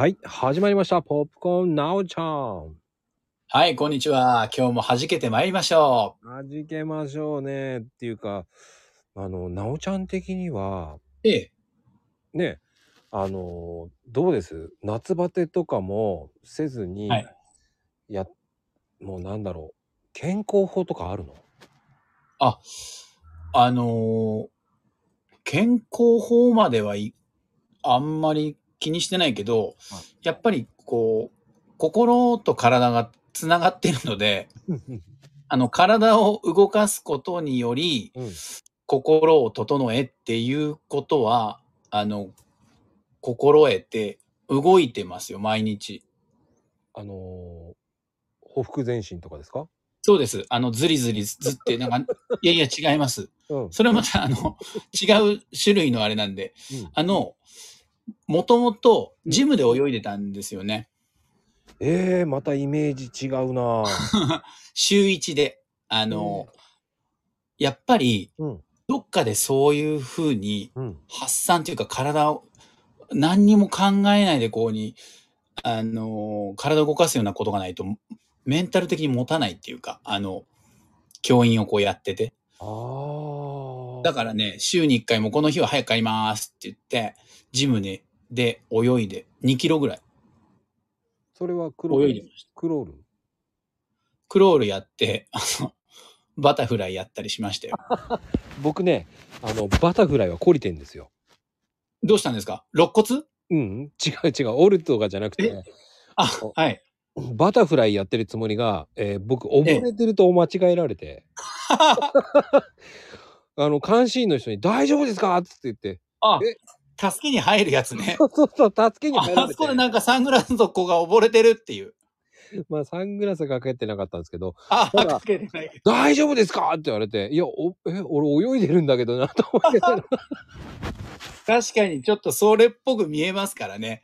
はい、始まりました。ポップコーンなおちゃん。はい、こんにちは。今日も弾けてまいりましょはじけましょうね。っていうか、あの、なおちゃん的には、う。ええ。ね、あの、どうです？夏バテとかもせずに、はい。や、もうなんだろう、健康法とかあるの？あ、あのー健康法まではい、あんまり気にしてないけど、やっぱりこう、心と体がつながっているので、あの、体を動かすことにより、うん。心を整えっていうことは、あの、心得て動いてますよ、毎日。あのー、ほふ前進とかですか？そうです。あの、ずりずりずって、なんか、いやいや違います。うん。それはまた、あの、違う種類のあれなんで、うんあの、もともとジムで泳いでたんですよね。えー、またイメージ違うなぁ 週一で。あの、やっぱり、うん。どっかでそういう風にうん。発散というか体を何にも考えないでこうに、あの、体を動かすようなことがないと、メンタル的に持たないっていうか、あの、教員をこうやってて。ああ。だからね、週に1回もこの日は早く帰りますって言って、ジムで、で泳いで2キロぐらい。それはクロール？泳いでました。クロール？クロールやって、あの、バタフライやったりしましたよ。僕ね、あの、バタフライは懲りてんですよ。どうしたんですか？肋骨？うん、違う違う、オルとかじゃなくて、あ、はい。バタフライやってるつもりが、えー僕、溺れてると間違えられて、あの、監視員の人に、大丈夫ですか？って言って、あえ、助けに入るやつね。そうそうそう、助けにあ入られてあそこでなんかサングラスの子が溺れてるっていう。まあ、サングラスかけてなかったんですけど、あ、ただつけてない。大丈夫ですか？って言われて、いや、おえ、俺泳いでるんだけどな、と思って。確かにちょっとそれっぽく見えますからね。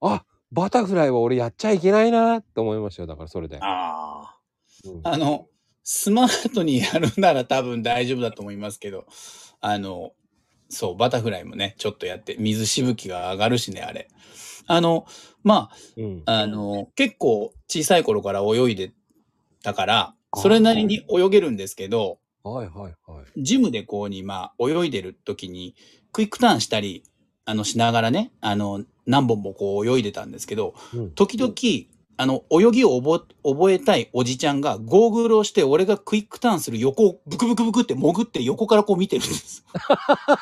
あ、バタフライは俺やっちゃいけないな、って思いましたよ、だからそれで。あうんあ。あの、スマートにやるなら多分大丈夫だと思いますけど、あの、そう、バタフライもね、ちょっとやって、水しぶきが上がるしね、あれ。あの、まうん。あ、あの、結構小さい頃から泳いでたから、それなりに泳げるんですけど、はいはいはい。ジムでこうに、まあ、泳いでる時に、クイックターンしたり、あの、しながらね、あの、何本もこう泳いでたんですけど、うん。時々、あの、泳ぎを覚え覚えたいおじちゃんが、ゴーグルをして、俺がクイックターンする横をブクブクブクって潜って横からこう見てるんです。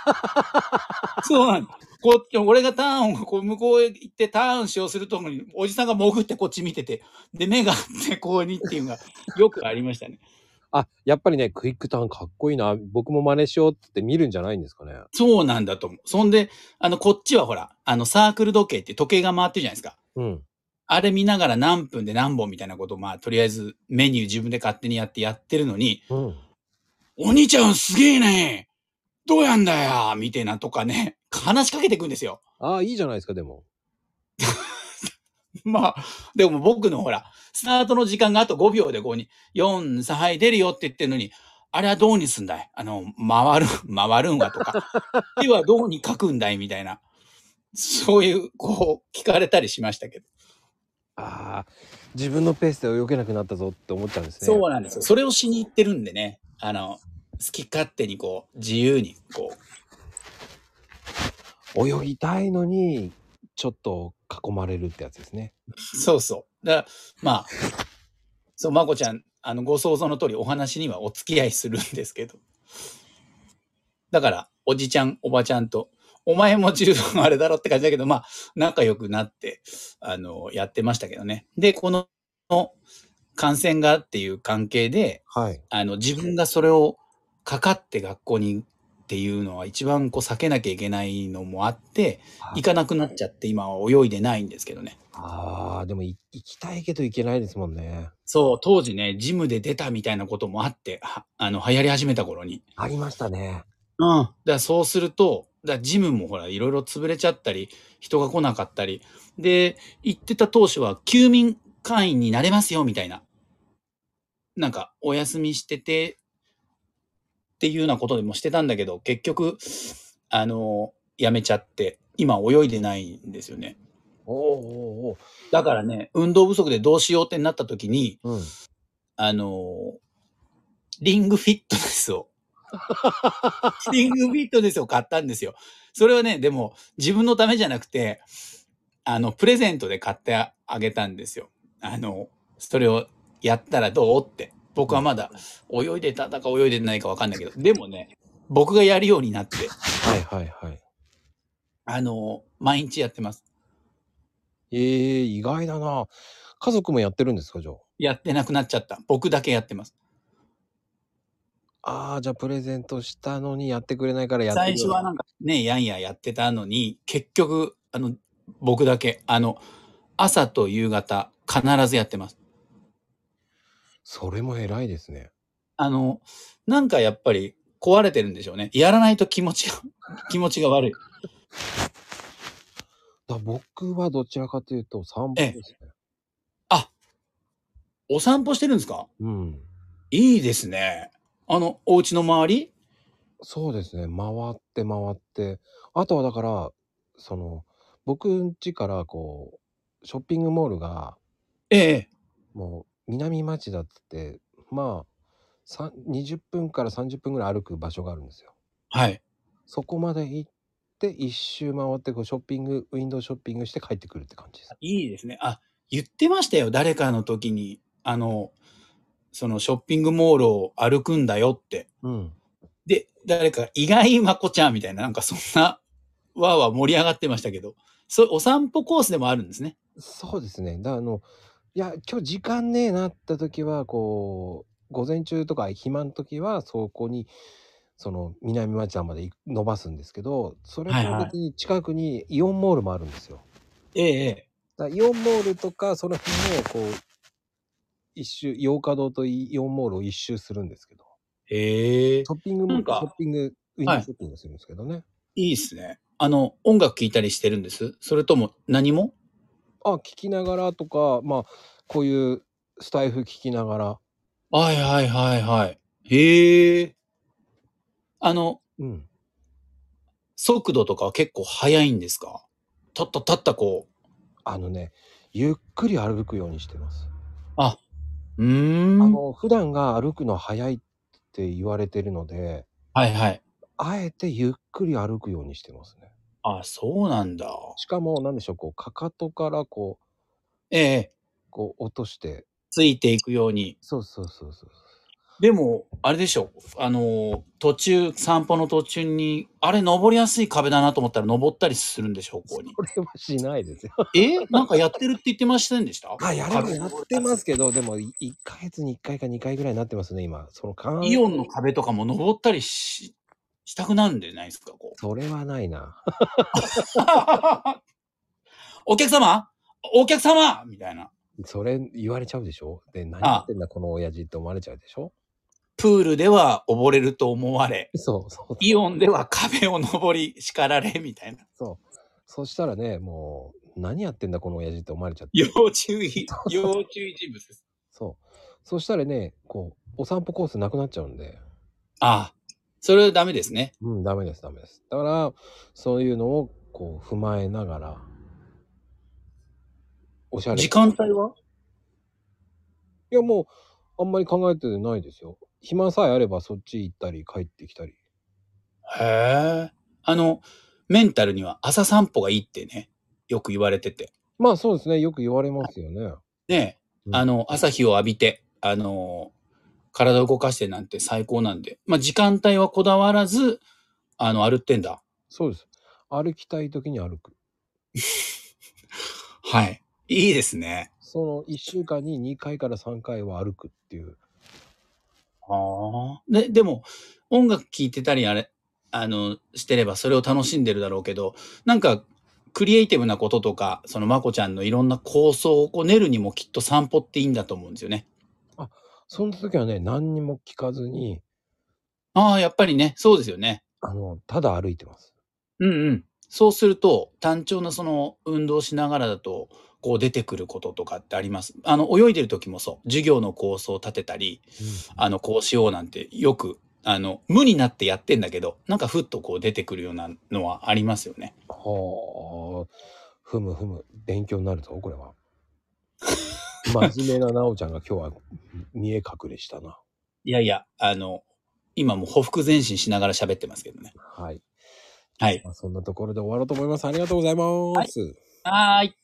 そうなんだ。こっち、俺がターンをこう向こうへ行ってターンしようするとに、おじさんが潜ってこっち見てて、で、目があってこうにっていうのが よくありましたね。あ、やっぱりね、クイックターンかっこいいな。僕も真似しようって見るんじゃないんですかね。そうなんだと思う。そんで、あの、こっちはほら、あの、サークル時計って時計が回ってるじゃないですか。うん。あれ見ながら何分で何本みたいなことを、まあ、とりあえずメニュー自分で勝手にやってやってるのに、うん。お兄ちゃんすげえねどうやんだよみたいなとかね、話しかけてくんですよ。ああ、いいじゃないですか、でも。まあ、でも僕のほら、スタートの時間があと5秒でここに、4、3、はい、出るよって言ってるのに、あれはどうにすんだい？あの、回る、回るんわとか、手はどうに書くんだい？みたいな、そういう、こう、聞かれたりしましたけど。ああ、自分のペースで泳げなくなったぞって思っちゃうんですね。そうなんですよ。それをしに行ってるんでね、あの、好き勝手にこう、自由に、こう、泳ぎたいのに、ちょっと囲まれるってやつですね。そうそう。だから、まあ、そう、まこちゃん、あの、ご想像の通りお話にはお付き合いするんですけど。だから、おじちゃん、おばちゃんと、お前も十分あれだろって感じだけど、まあ、仲良くなって、あの、やってましたけどね。で、この、感染がっていう関係で、はい。あの、自分がそれをかかって学校にっていうのは一番こう避けなきゃいけないのもあって、行かなくなっちゃって今は泳いでないんですけどね。ああ、でもい行きたいけど行けないですもんね。そう、当時ね、ジムで出たみたいなこともあって、はあの、流行り始めた頃に。ありましたね。うん。だそうすると、だジムもほら、いろいろ潰れちゃったり、人が来なかったり。で、行ってた当初は、休眠会員になれますよ、みたいな。なんか、お休みしてて、っていうようなことでもしてたんだけど、結局、あの、やめちゃって、今泳いでないんですよね。あおおおだからね、運動不足でどうしようってなった時に、おうん。あのーリングフィットネスを、リングフィットネスを買ったんですよ。それはね、でも自分のためじゃなくて、あの、プレゼントで買ってあげたんですよ。あの、それをやったらどうって。僕はまだ泳いでただか泳いでないかわかんないけど、でもね、僕がやるようになって、はいはいはい。あの、毎日やってます。ええ意外だな。家族もやってるんですか、じゃやってなくなっちゃった。僕だけやってます。あ。ああ、じゃあプレゼントしたのにやってくれないからやって最初はなんかね、やんややってたのに、結局、あの、僕だけ、あの、朝と夕方、必ずやってます。それも偉いですね。あの、なんかやっぱり壊れてるんでしょうね。やらないと気持ちが、気持ちが悪い。だ僕はどちらかというと散歩ですね。お散歩してるんですか？うん。いいですね。あの、お家の周り？そうですね。回って回って。あとはだから、その、僕ん家からこう、ショッピングモールが、ええ。もう南町田って、まあ、さん20分から30分ぐらい歩く場所があるんですよ。はい。そこまで行って、一周回って、こう、ショッピング、ウィンドウショッピングして帰ってくるって感じです。いいですね。あ、言ってましたよ。誰かの時に。あの、そのショッピングモールを歩くんだよって。うん。で、誰か、意外まこちゃんみたいな、なんかそんな、わーわー盛り上がってましたけど、そう、お散歩コースでもあるんですね。そうですね。だあの、いや、今日時間ねえなった時は、こう、午前中とか暇の時は、そこに、その、南町田まで伸ばすんですけど、それとはいはい別に近くにイオンモールもあるんですよ。ええ、ええ。だからイオンモールとか、その辺を、こう、一周、洋華堂とイオンモールを一周するんですけど、へえシ、ョッピングも、シなんかョッピング、ウィンドウショッピングするんですけどね。いいっすね。あの、音楽聴いたりしてるんです？それとも何も？あ、聞きながらとか、まあ、こういうスタイフ聞きながら、はいはいはいはい。へえ。あの、うん。速度とかは結構速いんですか？たったたったこう。あのね、ゆっくり歩くようにしてます。うーん。あの、普段が歩くの早いって言われてるので、はいはい。あえてゆっくり歩くようにしてますね。あ、そうなんだ。しかも、なんでしょう、こう、かかとからこう、ええ。こう、落として、ついていくように。そうそうそうそう。でも、あれでしょ。あの、途中、散歩の途中に、あれ登りやすい壁だなと思ったら登ったりするんでしょ、ここに。これはしないですよ。え？なんかやってるって言ってませんでした？あ、やればやってますけど、でも、1ヶ月に1回か2回ぐらいになってますね、今。その間イオンの壁とかも登ったりし、したくなるんでないですか、こそれはないな。う。お客様？お客様？みたいな。それ言われちゃうでしょ？で、何やってんだ、この親父って思われちゃうでしょ？プールでは溺れると思われ、そうそう。イオンでは壁を登り叱られ、みたいな。そう。そしたらね、もう、何やってんだ、この親父って思われちゃって。要注意、要注意人物です。そう。そしたらね、こう、お散歩コースなくなっちゃうんで、ああ、それはダメですね。うん、ダメです、ダメです。だから、そういうのを、こう、踏まえながら、おしゃれ。時間帯は？いや、もう、あんまり考えてないですよ。暇さえあればそっち行ったり、帰ってきたり。へえ。あの、メンタルには朝散歩がいいってね、よく言われてて。まあそうですね、よく言われますよね。ねうんあの、朝日を浴びて、あの、体を動かしてなんて最高なんで。まあ、時間帯はこだわらず、あの、歩ってんだ。そうです。歩きたい時に歩く。はい。いいですね。その1週間に2回から3回は歩くっていう。ああ。で、でも、音楽聴いてたり、あれ、あの、してればそれを楽しんでるだろうけど、なんか、クリエイティブなこととか、そのまこちゃんのいろんな構想をこう練るにもきっと散歩っていいんだと思うんですよね。その時はね、何にも聞かずに、ああ、やっぱりね、そうですよね。あの、ただ歩いてます。うんうん。そうすると、単調なその運動しながらだと、こう出てくることとかってあります？あの、泳いでる時もそう。授業の構想を立てたり、あの、こうしようなんてよく、あの、無になってやってんだけど、なんかふっとこう出てくるようなのはありますよね。はあ。ふむふむ、勉強になるぞ、これは。真面目ななおちゃんが今日は見え隠れしたな。いやいや、あの、今もうほふ前進しながら喋ってますけどね。はい。はい。まあそんなところで終わろうと思います。ありがとうございます。はーい。